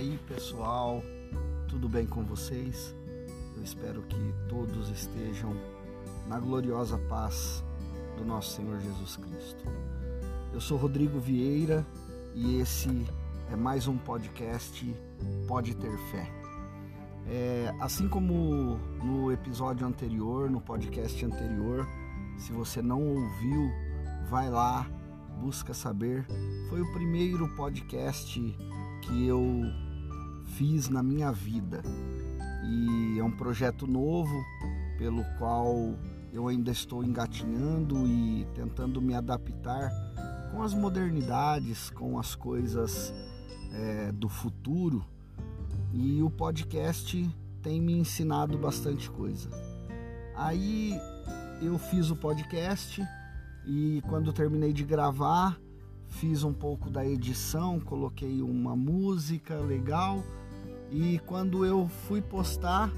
aí, pessoal? Tudo bem com vocês? Eu espero que todos estejam na gloriosa paz do nosso Senhor Jesus Cristo. Eu sou Rodrigo Vieira e esse é mais um podcast Pode Ter Fé. É, assim como no episódio anterior, no podcast anterior, se você não ouviu, vai lá, busca saber. Foi o primeiro podcast que eu fiz na minha vida. E é um projeto novo pelo qual eu ainda estou engatinhando e tentando me adaptar com as modernidades, com as coisas é, do futuro. E o podcast tem me ensinado bastante coisa. Aí eu fiz o podcast e quando terminei de gravar, fiz um pouco da edição, coloquei uma música legal e quando eu fui postar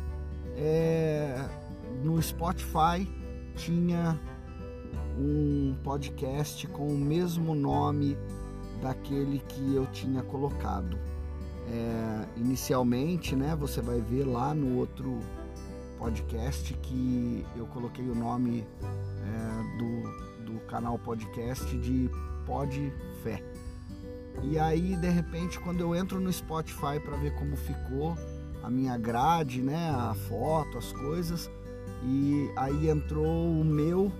é, no Spotify tinha um podcast com o mesmo nome daquele que eu tinha colocado. É, inicialmente, né, você vai ver lá no outro podcast que eu coloquei o nome é, do, do canal podcast de Pod Fé. E aí, de repente, quando eu entro no Spotify para ver como ficou a minha grade, né, a foto, as coisas, e aí entrou o meu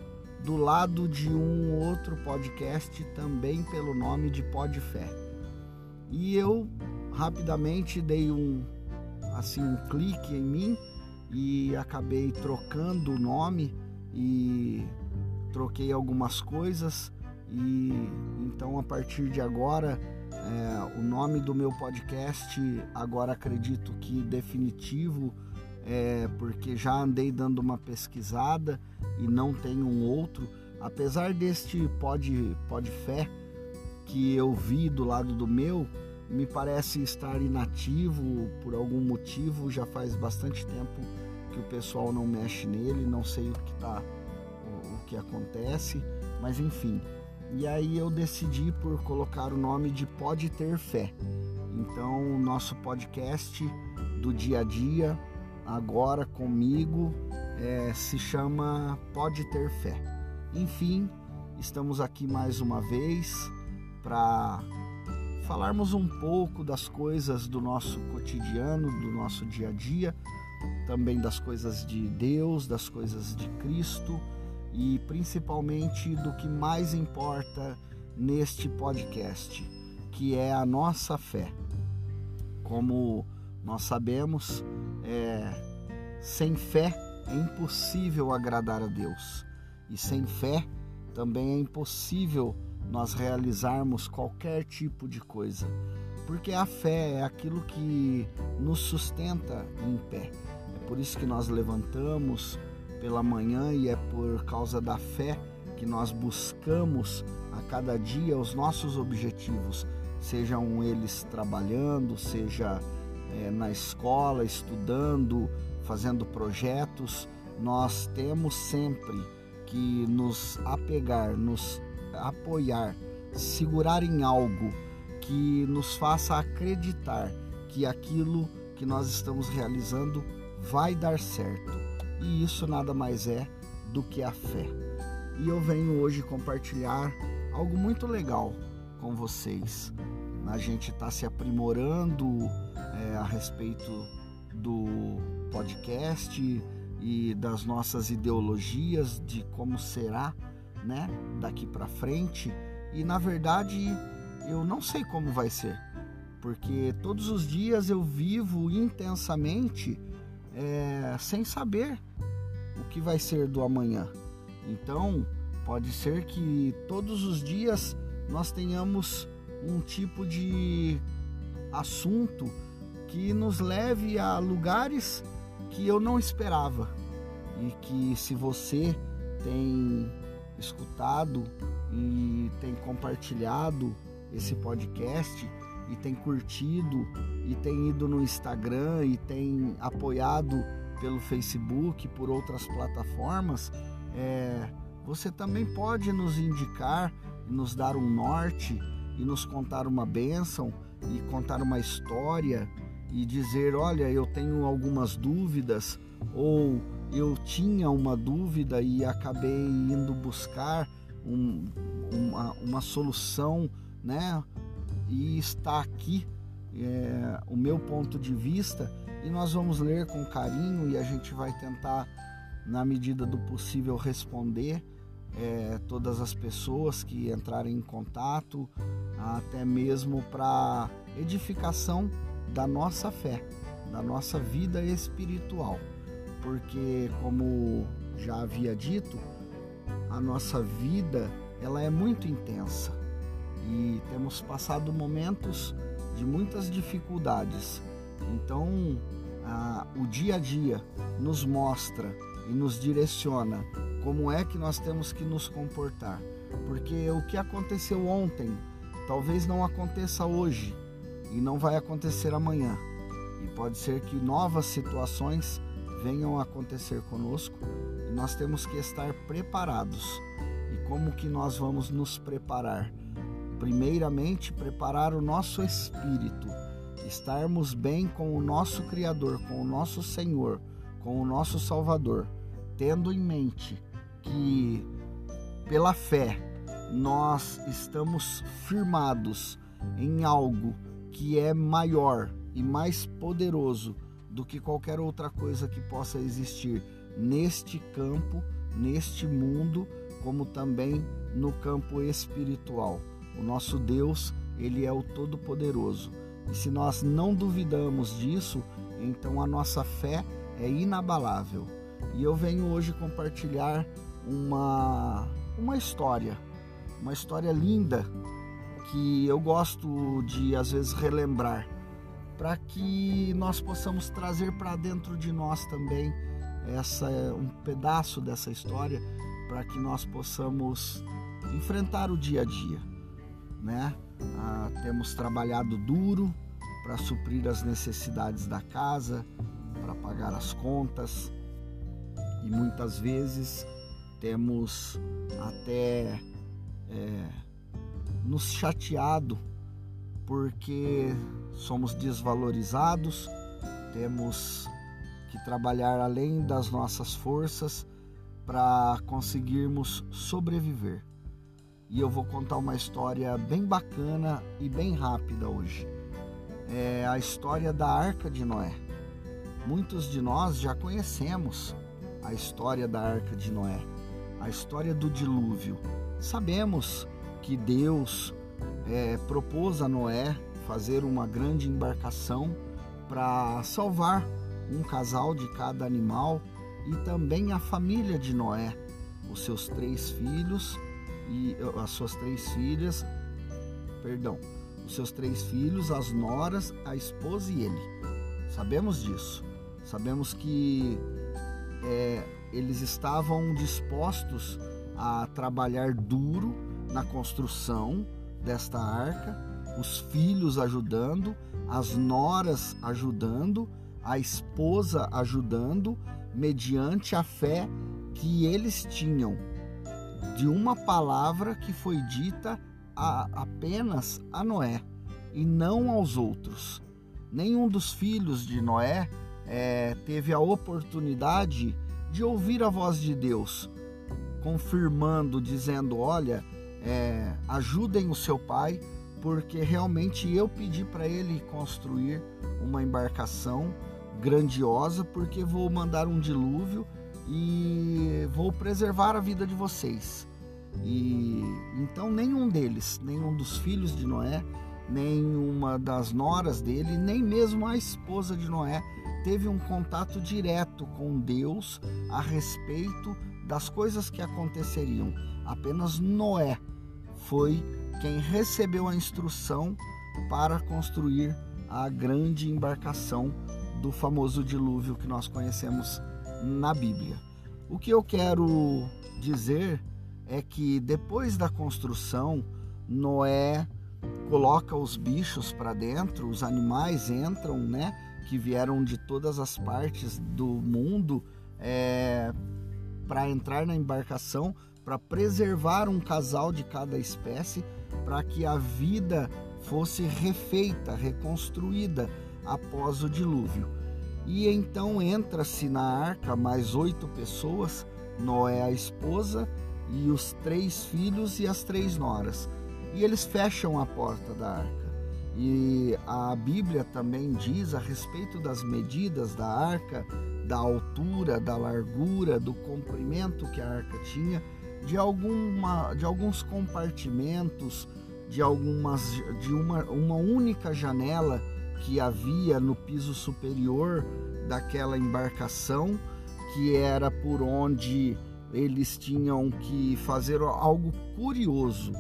do lado de um outro podcast também pelo nome de Pod Fé. E eu rapidamente dei um assim um clique em mim e acabei trocando o nome e troquei algumas coisas e então a partir de agora é, o nome do meu podcast agora acredito que definitivo é porque já andei dando uma pesquisada e não tem um outro. Apesar deste pod, pod fé que eu vi do lado do meu me parece estar inativo por algum motivo. Já faz bastante tempo que o pessoal não mexe nele não sei o que tá o que acontece. Mas enfim e aí eu decidi por colocar o nome de Pode Ter Fé. Então, o nosso podcast do dia a dia, agora comigo, é, se chama Pode Ter Fé. Enfim, estamos aqui mais uma vez para falarmos um pouco das coisas do nosso cotidiano, do nosso dia a dia, também das coisas de Deus, das coisas de Cristo e principalmente do que mais importa neste podcast, que é a nossa fé. Como nós sabemos, é, sem fé é impossível agradar a Deus, e sem fé também é impossível nós realizarmos qualquer tipo de coisa, porque a fé é aquilo que nos sustenta em pé. É por isso que nós levantamos pela manhã e é por causa da fé que nós buscamos a cada dia os nossos objetivos, sejam eles trabalhando, seja é, na escola, estudando, fazendo projetos, nós temos sempre que nos apegar, nos apoiar, segurar em algo que nos faça acreditar que aquilo que nós estamos realizando vai dar certo e isso nada mais é do que a fé. E eu venho hoje compartilhar algo muito legal com vocês. A gente está se aprimorando é, a respeito do podcast e das nossas ideologias de como será, né, daqui para frente. E na verdade, eu não sei como vai ser, porque todos os dias eu vivo intensamente é, sem saber o que vai ser do amanhã. Então, pode ser que todos os dias nós tenhamos um tipo de assunto que nos leve a lugares que eu não esperava. E que se você tem escutado e tem compartilhado esse podcast e tem curtido e tem ido no Instagram e tem apoiado pelo Facebook, por outras plataformas, é, você também pode nos indicar, nos dar um norte e nos contar uma bênção e contar uma história e dizer: olha, eu tenho algumas dúvidas, ou eu tinha uma dúvida e acabei indo buscar um, uma, uma solução, né? E está aqui é, o meu ponto de vista e nós vamos ler com carinho e a gente vai tentar, na medida do possível, responder é, todas as pessoas que entrarem em contato, até mesmo para edificação da nossa fé, da nossa vida espiritual, porque como já havia dito, a nossa vida ela é muito intensa e temos passado momentos de muitas dificuldades. Então, a, o dia a dia nos mostra e nos direciona como é que nós temos que nos comportar. Porque o que aconteceu ontem talvez não aconteça hoje e não vai acontecer amanhã. E pode ser que novas situações venham a acontecer conosco e nós temos que estar preparados. E como que nós vamos nos preparar? Primeiramente, preparar o nosso espírito, estarmos bem com o nosso Criador, com o nosso Senhor, com o nosso Salvador, tendo em mente que pela fé nós estamos firmados em algo que é maior e mais poderoso do que qualquer outra coisa que possa existir neste campo, neste mundo, como também no campo espiritual. O nosso Deus, ele é o todo-poderoso. E se nós não duvidamos disso, então a nossa fé é inabalável. E eu venho hoje compartilhar uma uma história, uma história linda que eu gosto de às vezes relembrar, para que nós possamos trazer para dentro de nós também essa um pedaço dessa história, para que nós possamos enfrentar o dia a dia, né? Ah, temos trabalhado duro para suprir as necessidades da casa, para pagar as contas e muitas vezes temos até é, nos chateado porque somos desvalorizados, temos que trabalhar além das nossas forças para conseguirmos sobreviver. E eu vou contar uma história bem bacana e bem rápida hoje. É a história da Arca de Noé. Muitos de nós já conhecemos a história da Arca de Noé, a história do dilúvio. Sabemos que Deus é, propôs a Noé fazer uma grande embarcação para salvar um casal de cada animal e também a família de Noé, os seus três filhos e as suas três filhas, perdão, os seus três filhos, as noras, a esposa e ele. Sabemos disso. Sabemos que é, eles estavam dispostos a trabalhar duro na construção desta arca, os filhos ajudando, as noras ajudando, a esposa ajudando, mediante a fé que eles tinham de uma palavra que foi dita a, apenas a Noé e não aos outros. Nenhum dos filhos de Noé é, teve a oportunidade de ouvir a voz de Deus, confirmando, dizendo: Olha, é, ajudem o seu pai, porque realmente eu pedi para ele construir uma embarcação grandiosa, porque vou mandar um dilúvio e vou preservar a vida de vocês. E então nenhum deles, nenhum dos filhos de Noé, nenhuma das noras dele, nem mesmo a esposa de Noé teve um contato direto com Deus a respeito das coisas que aconteceriam. Apenas Noé foi quem recebeu a instrução para construir a grande embarcação do famoso dilúvio que nós conhecemos na Bíblia. O que eu quero dizer é que depois da construção, Noé coloca os bichos para dentro, os animais entram, né? Que vieram de todas as partes do mundo é, para entrar na embarcação para preservar um casal de cada espécie, para que a vida fosse refeita, reconstruída após o dilúvio. E então entra-se na arca mais oito pessoas, Noé, a esposa, e os três filhos e as três noras. E eles fecham a porta da arca. E a Bíblia também diz a respeito das medidas da arca, da altura, da largura, do comprimento que a arca tinha, de, alguma, de alguns compartimentos, de algumas de uma, uma única janela que havia no piso superior daquela embarcação, que era por onde eles tinham que fazer algo curioso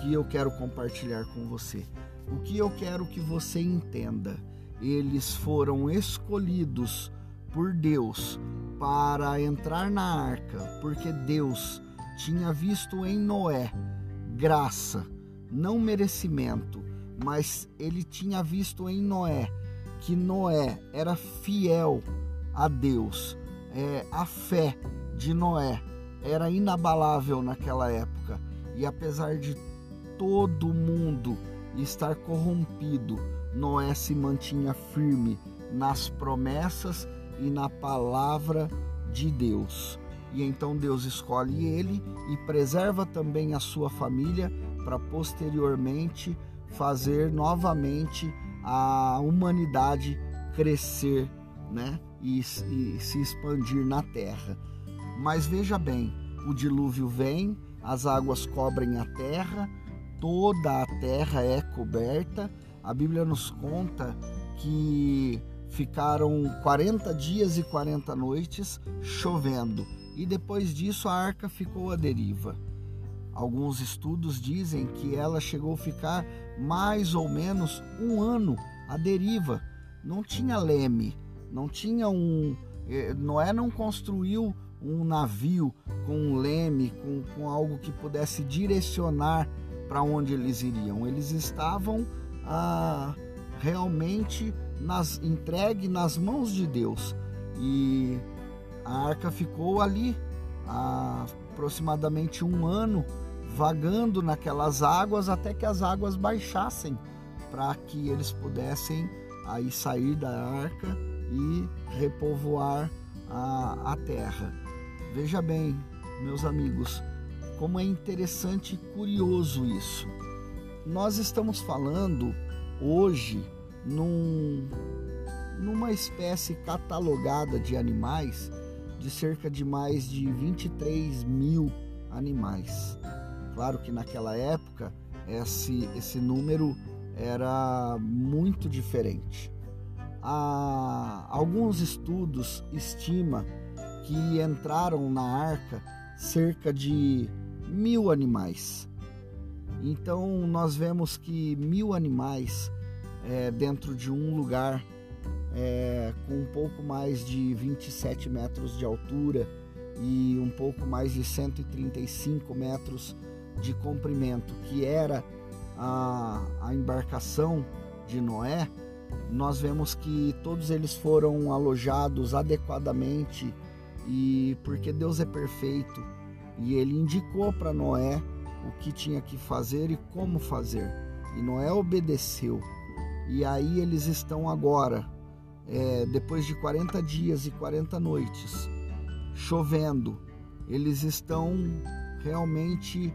que eu quero compartilhar com você. O que eu quero que você entenda, eles foram escolhidos por Deus para entrar na arca, porque Deus tinha visto em Noé graça, não merecimento, mas ele tinha visto em Noé que Noé era fiel a Deus. É, a fé de Noé era inabalável naquela época e apesar de todo mundo estar corrompido, Noé se mantinha firme nas promessas e na palavra de Deus. E então Deus escolhe ele e preserva também a sua família para posteriormente fazer novamente a humanidade crescer, né? E, e se expandir na terra. Mas veja bem, o dilúvio vem, as águas cobrem a terra, toda a terra é coberta. A Bíblia nos conta que ficaram 40 dias e 40 noites chovendo e depois disso a arca ficou à deriva. Alguns estudos dizem que ela chegou a ficar mais ou menos um ano à deriva. Não tinha leme, não tinha um. Eh, Noé não construiu um navio com um leme, com, com algo que pudesse direcionar para onde eles iriam. Eles estavam ah, realmente nas, entregue nas mãos de Deus. E a arca ficou ali aproximadamente um ano, vagando naquelas águas até que as águas baixassem, para que eles pudessem aí sair da arca e repovoar a, a terra. Veja bem, meus amigos, como é interessante e curioso isso. Nós estamos falando hoje num, numa espécie catalogada de animais de cerca de mais de 23 mil animais. Claro que naquela época esse, esse número era muito diferente. Há, alguns estudos estima que entraram na arca cerca de mil animais. Então nós vemos que mil animais é, dentro de um lugar é, com um pouco mais de 27 metros de altura e um pouco mais de 135 metros de comprimento, que era a, a embarcação de Noé, nós vemos que todos eles foram alojados adequadamente e porque Deus é perfeito e ele indicou para Noé o que tinha que fazer e como fazer. E Noé obedeceu. E aí eles estão agora, é, depois de 40 dias e 40 noites, chovendo, eles estão realmente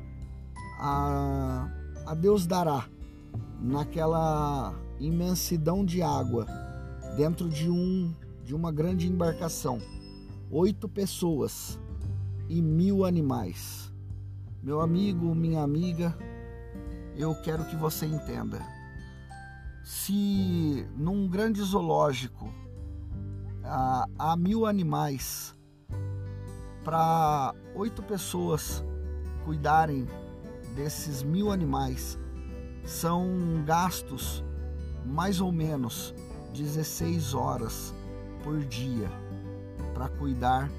a, a Deus dará naquela imensidão de água dentro de um de uma grande embarcação, oito pessoas e mil animais. Meu amigo, minha amiga, eu quero que você entenda. Se num grande zoológico há, há mil animais, para oito pessoas cuidarem desses mil animais, são gastos mais ou menos 16 horas por dia para cuidar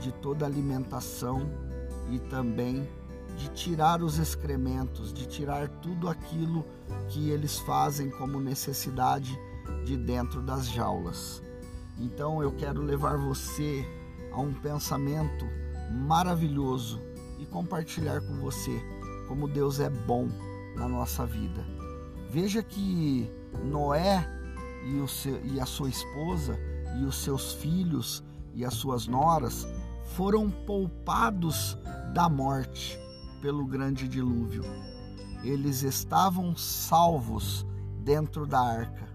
de toda a alimentação e também de tirar os excrementos, de tirar tudo aquilo que eles fazem como necessidade de dentro das jaulas. Então eu quero levar você a um pensamento maravilhoso e compartilhar com você como Deus é bom na nossa vida. Veja que Noé e, seu, e a sua esposa e os seus filhos e as suas noras foram poupados da morte pelo grande dilúvio. Eles estavam salvos dentro da arca,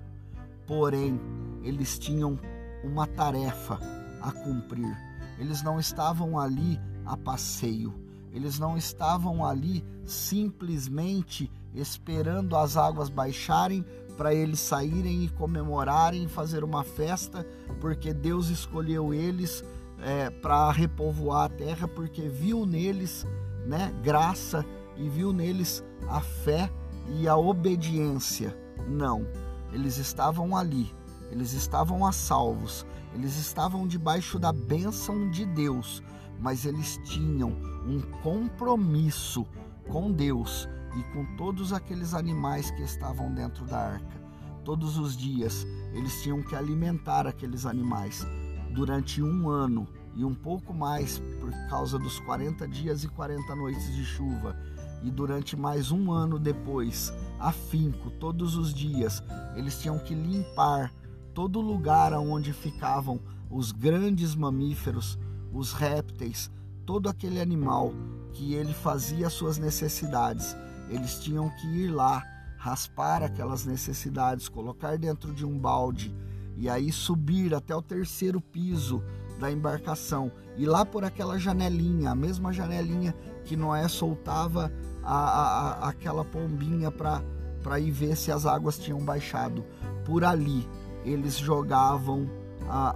porém, eles tinham uma tarefa a cumprir. Eles não estavam ali a passeio, eles não estavam ali simplesmente esperando as águas baixarem para eles saírem e comemorarem fazer uma festa, porque Deus escolheu eles é, para repovoar a terra, porque viu neles né, graça e viu neles a fé e a obediência. Não, eles estavam ali, eles estavam a salvos, eles estavam debaixo da bênção de Deus, mas eles tinham um compromisso com Deus e com todos aqueles animais que estavam dentro da arca. Todos os dias eles tinham que alimentar aqueles animais durante um ano e um pouco mais por causa dos 40 dias e 40 noites de chuva. E durante mais um ano depois, afinco, todos os dias, eles tinham que limpar todo lugar onde ficavam os grandes mamíferos, os répteis, todo aquele animal que ele fazia suas necessidades eles tinham que ir lá, raspar aquelas necessidades, colocar dentro de um balde e aí subir até o terceiro piso da embarcação e lá por aquela janelinha, a mesma janelinha que Noé soltava a, a, a, aquela pombinha para ir ver se as águas tinham baixado. Por ali eles jogavam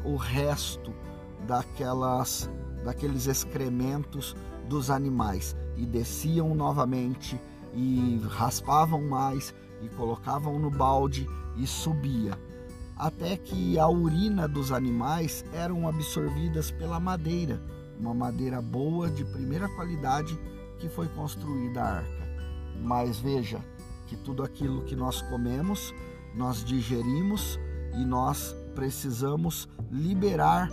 o resto daquelas daqueles excrementos dos animais. E desciam novamente e raspavam mais e colocavam no balde e subia, até que a urina dos animais eram absorvidas pela madeira, uma madeira boa de primeira qualidade que foi construída a arca. Mas veja que tudo aquilo que nós comemos, nós digerimos e nós precisamos liberar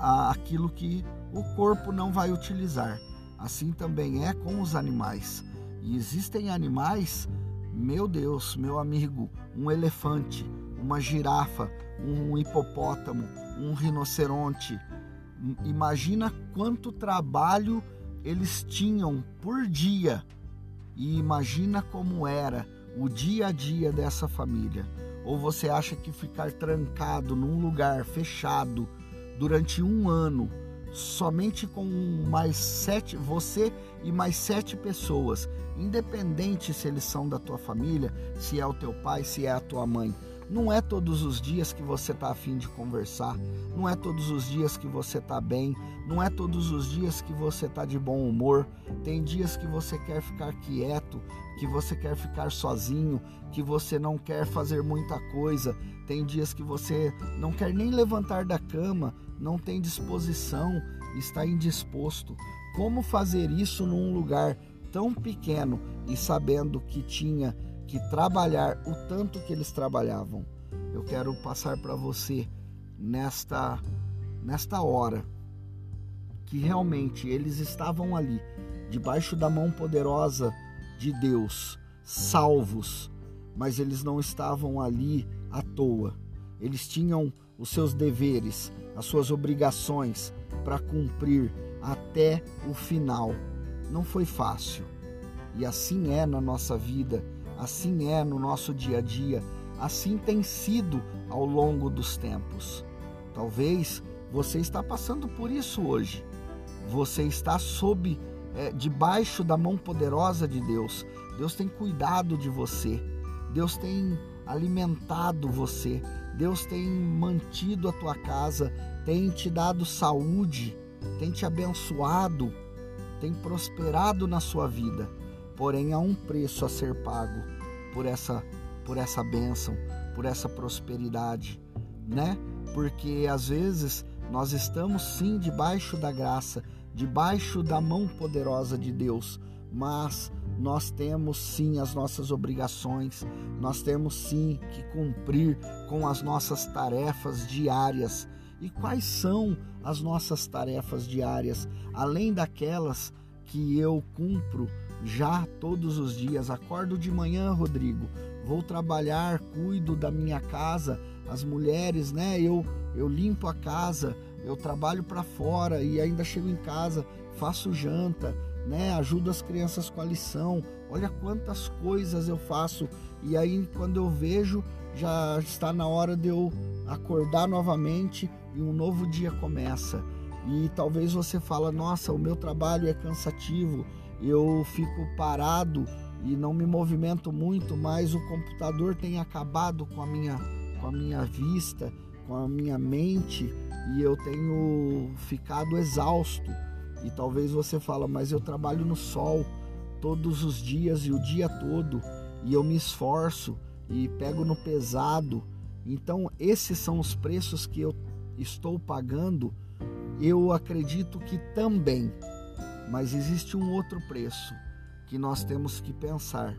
aquilo que o corpo não vai utilizar. Assim também é com os animais. E existem animais, meu Deus, meu amigo, um elefante, uma girafa, um hipopótamo, um rinoceronte. Imagina quanto trabalho eles tinham por dia e imagina como era o dia a dia dessa família. Ou você acha que ficar trancado num lugar fechado durante um ano, somente com mais sete, você e mais sete pessoas, independente se eles são da tua família, se é o teu pai, se é a tua mãe. Não é todos os dias que você está afim de conversar, não é todos os dias que você está bem, não é todos os dias que você está de bom humor. Tem dias que você quer ficar quieto, que você quer ficar sozinho, que você não quer fazer muita coisa. Tem dias que você não quer nem levantar da cama, não tem disposição, está indisposto. Como fazer isso num lugar tão pequeno e sabendo que tinha que trabalhar o tanto que eles trabalhavam? Eu quero passar para você nesta nesta hora que realmente eles estavam ali, debaixo da mão poderosa de Deus, salvos, mas eles não estavam ali à toa. Eles tinham os seus deveres, as suas obrigações para cumprir até o final. Não foi fácil. E assim é na nossa vida, assim é no nosso dia a dia, assim tem sido ao longo dos tempos. Talvez você está passando por isso hoje. Você está sob é, debaixo da mão poderosa de Deus. Deus tem cuidado de você. Deus tem alimentado você. Deus tem mantido a tua casa, tem te dado saúde, tem te abençoado, tem prosperado na sua vida. Porém, há um preço a ser pago por essa por essa bênção, por essa prosperidade, né? Porque às vezes nós estamos sim debaixo da graça, debaixo da mão poderosa de Deus, mas nós temos sim as nossas obrigações, nós temos sim que cumprir com as nossas tarefas diárias. E quais são as nossas tarefas diárias, além daquelas que eu cumpro já todos os dias? Acordo de manhã, Rodrigo, vou trabalhar, cuido da minha casa, as mulheres, né? Eu eu limpo a casa, eu trabalho para fora e ainda chego em casa, faço janta, né? Ajudo as crianças com a lição. Olha quantas coisas eu faço e aí quando eu vejo já está na hora de eu acordar novamente e um novo dia começa. E talvez você fala: "Nossa, o meu trabalho é cansativo, eu fico parado e não me movimento muito, mas o computador tem acabado com a minha com a minha vista, com a minha mente e eu tenho ficado exausto. E talvez você fala, mas eu trabalho no sol todos os dias e o dia todo e eu me esforço e pego no pesado. Então, esses são os preços que eu estou pagando. Eu acredito que também, mas existe um outro preço que nós temos que pensar.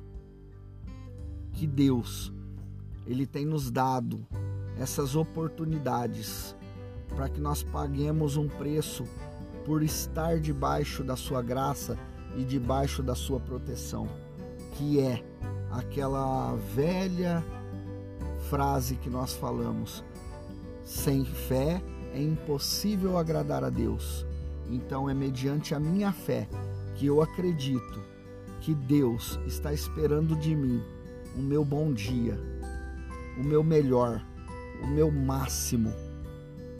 Que Deus, ele tem nos dado essas oportunidades para que nós paguemos um preço por estar debaixo da sua graça e debaixo da sua proteção, que é aquela velha frase que nós falamos: sem fé é impossível agradar a Deus. Então é mediante a minha fé que eu acredito que Deus está esperando de mim o meu bom dia, o meu melhor, o meu máximo,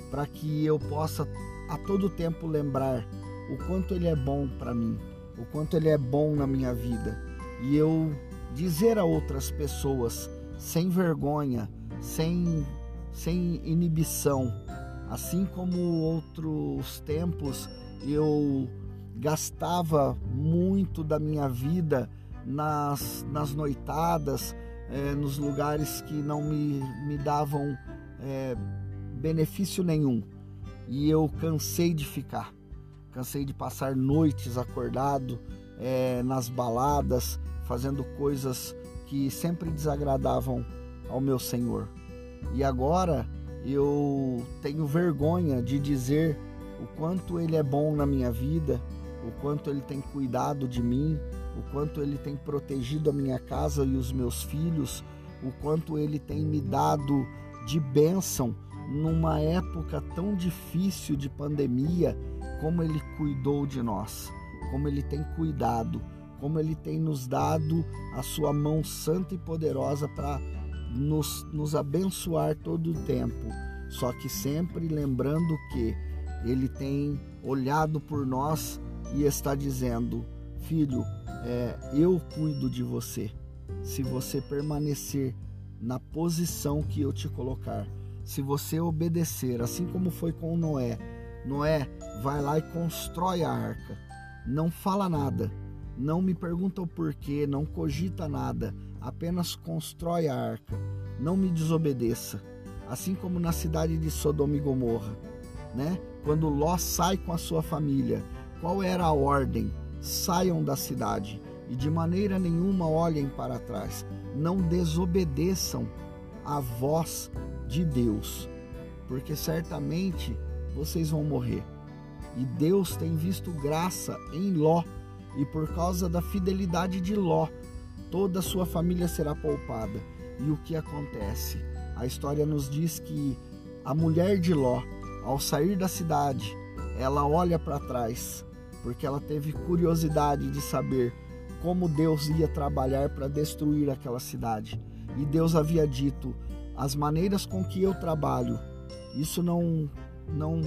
para que eu possa a todo tempo lembrar o quanto Ele é bom para mim, o quanto Ele é bom na minha vida e eu dizer a outras pessoas sem vergonha, sem, sem inibição, assim como outros tempos eu gastava muito da minha vida nas, nas noitadas, é, nos lugares que não me, me davam é, benefício nenhum. E eu cansei de ficar, cansei de passar noites acordado é, nas baladas, fazendo coisas que sempre desagradavam ao meu Senhor. E agora eu tenho vergonha de dizer o quanto Ele é bom na minha vida, o quanto Ele tem cuidado de mim, o quanto Ele tem protegido a minha casa e os meus filhos, o quanto Ele tem me dado de bênção numa época tão difícil de pandemia, como Ele cuidou de nós, como Ele tem cuidado, como Ele tem nos dado a Sua mão santa e poderosa para nos, nos abençoar todo o tempo. Só que sempre lembrando que Ele tem olhado por nós e está dizendo: Filho, é, eu cuido de você. Se você permanecer na posição que eu te colocar, se você obedecer, assim como foi com Noé, Noé vai lá e constrói a arca. Não fala nada, não me pergunta o porquê, não cogita nada, apenas constrói a arca. Não me desobedeça. Assim como na cidade de Sodoma e Gomorra, né? Quando Ló sai com a sua família, qual era a ordem? Saiam da cidade e de maneira nenhuma olhem para trás. Não desobedeçam a voz de Deus, porque certamente vocês vão morrer. E Deus tem visto graça em Ló, e por causa da fidelidade de Ló, toda a sua família será poupada. E o que acontece? A história nos diz que a mulher de Ló, ao sair da cidade, ela olha para trás porque ela teve curiosidade de saber como Deus ia trabalhar para destruir aquela cidade. E Deus havia dito: as maneiras com que eu trabalho, isso não não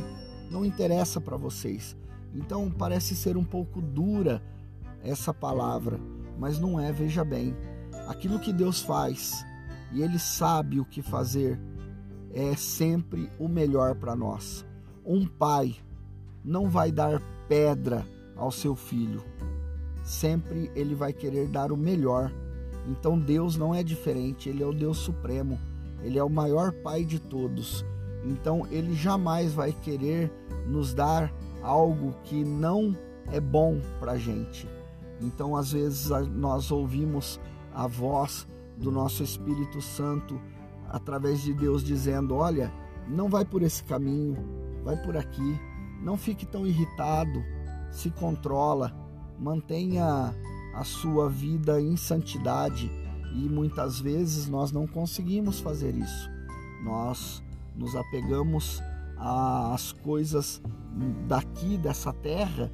não interessa para vocês. Então parece ser um pouco dura essa palavra, mas não é, veja bem. Aquilo que Deus faz e ele sabe o que fazer é sempre o melhor para nós. Um pai não vai dar pedra ao seu filho. Sempre ele vai querer dar o melhor. Então Deus não é diferente, ele é o Deus supremo, ele é o maior pai de todos. Então ele jamais vai querer nos dar algo que não é bom para gente. Então às vezes nós ouvimos a voz do nosso Espírito Santo através de Deus dizendo: Olha, não vai por esse caminho, vai por aqui, não fique tão irritado, se controla, mantenha a sua vida em santidade E muitas vezes nós não conseguimos fazer isso. Nós nos apegamos às coisas daqui dessa terra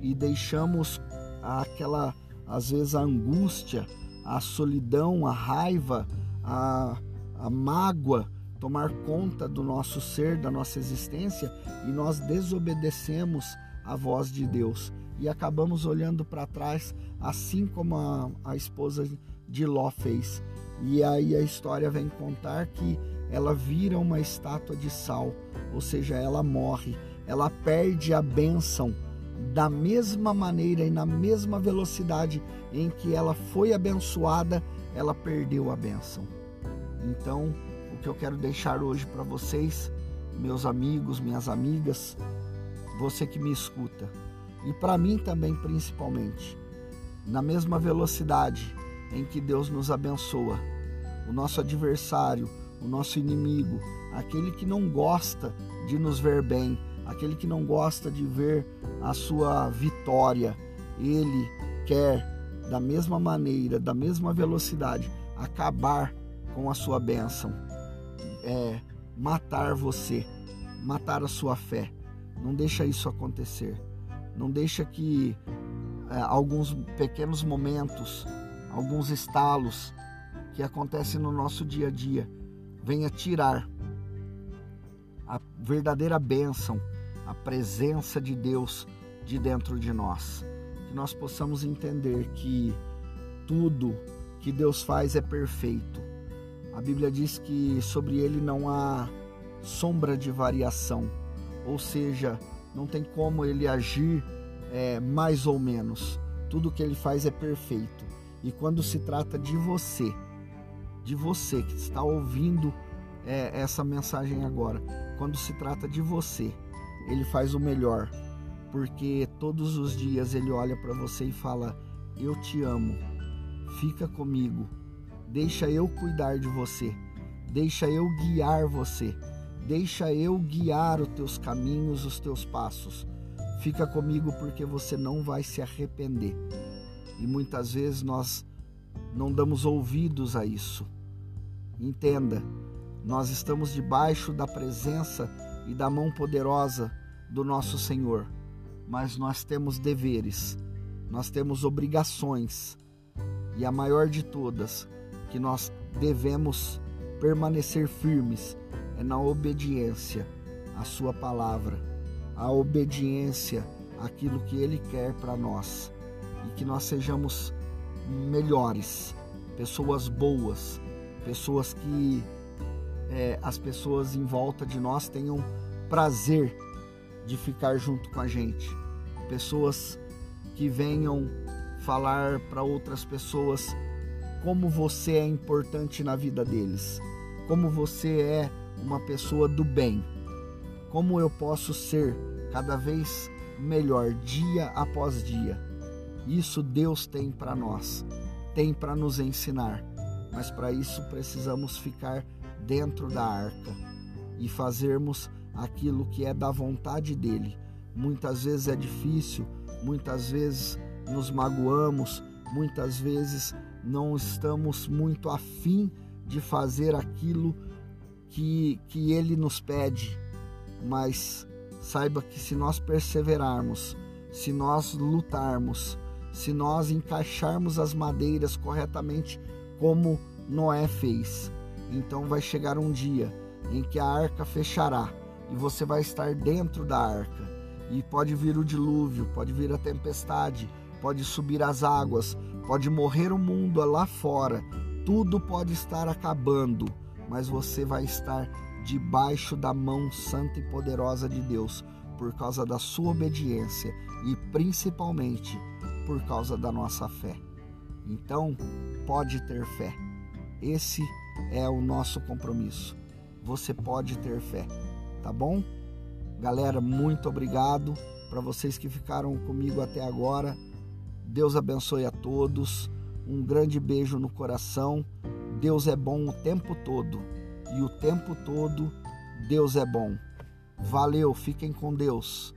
e deixamos aquela às vezes a angústia, a solidão, a raiva, a, a mágoa tomar conta do nosso ser, da nossa existência e nós desobedecemos a voz de Deus e acabamos olhando para trás, assim como a, a esposa de Ló fez. E aí a história vem contar que ela vira uma estátua de sal, ou seja, ela morre, ela perde a bênção da mesma maneira e na mesma velocidade em que ela foi abençoada, ela perdeu a bênção. Então, o que eu quero deixar hoje para vocês, meus amigos, minhas amigas, você que me escuta, e para mim também principalmente, na mesma velocidade em que Deus nos abençoa, o nosso adversário, o nosso inimigo, aquele que não gosta de nos ver bem, aquele que não gosta de ver a sua vitória, ele quer da mesma maneira, da mesma velocidade, acabar com a sua bênção, é, matar você, matar a sua fé. Não deixa isso acontecer. Não deixa que é, alguns pequenos momentos, alguns estalos que acontecem no nosso dia a dia venha tirar a verdadeira bênção, a presença de Deus de dentro de nós. Que nós possamos entender que tudo que Deus faz é perfeito. A Bíblia diz que sobre ele não há sombra de variação, ou seja, não tem como ele agir é, mais ou menos. Tudo que ele faz é perfeito. E quando se trata de você, de você que está ouvindo é, essa mensagem agora. Quando se trata de você, ele faz o melhor, porque todos os dias ele olha para você e fala: Eu te amo, fica comigo, deixa eu cuidar de você, deixa eu guiar você, deixa eu guiar os teus caminhos, os teus passos. Fica comigo porque você não vai se arrepender. E muitas vezes nós não damos ouvidos a isso. Entenda, nós estamos debaixo da presença e da mão poderosa do nosso Senhor, mas nós temos deveres, nós temos obrigações, e a maior de todas, que nós devemos permanecer firmes, é na obediência à Sua palavra, a obediência àquilo que Ele quer para nós, e que nós sejamos melhores, pessoas boas, pessoas que é, as pessoas em volta de nós tenham prazer de ficar junto com a gente, pessoas que venham falar para outras pessoas como você é importante na vida deles, como você é uma pessoa do bem, como eu posso ser cada vez melhor dia após dia. Isso Deus tem para nós, tem para nos ensinar mas para isso precisamos ficar dentro da arca e fazermos aquilo que é da vontade dele. Muitas vezes é difícil, muitas vezes nos magoamos, muitas vezes não estamos muito afim de fazer aquilo que, que ele nos pede, mas saiba que se nós perseverarmos, se nós lutarmos, se nós encaixarmos as madeiras corretamente como Noé fez. Então vai chegar um dia em que a arca fechará e você vai estar dentro da arca. E pode vir o dilúvio, pode vir a tempestade, pode subir as águas, pode morrer o mundo lá fora, tudo pode estar acabando, mas você vai estar debaixo da mão santa e poderosa de Deus por causa da sua obediência e principalmente por causa da nossa fé. Então, pode ter fé. Esse é o nosso compromisso. Você pode ter fé, tá bom? Galera, muito obrigado para vocês que ficaram comigo até agora. Deus abençoe a todos. Um grande beijo no coração. Deus é bom o tempo todo e o tempo todo Deus é bom. Valeu, fiquem com Deus.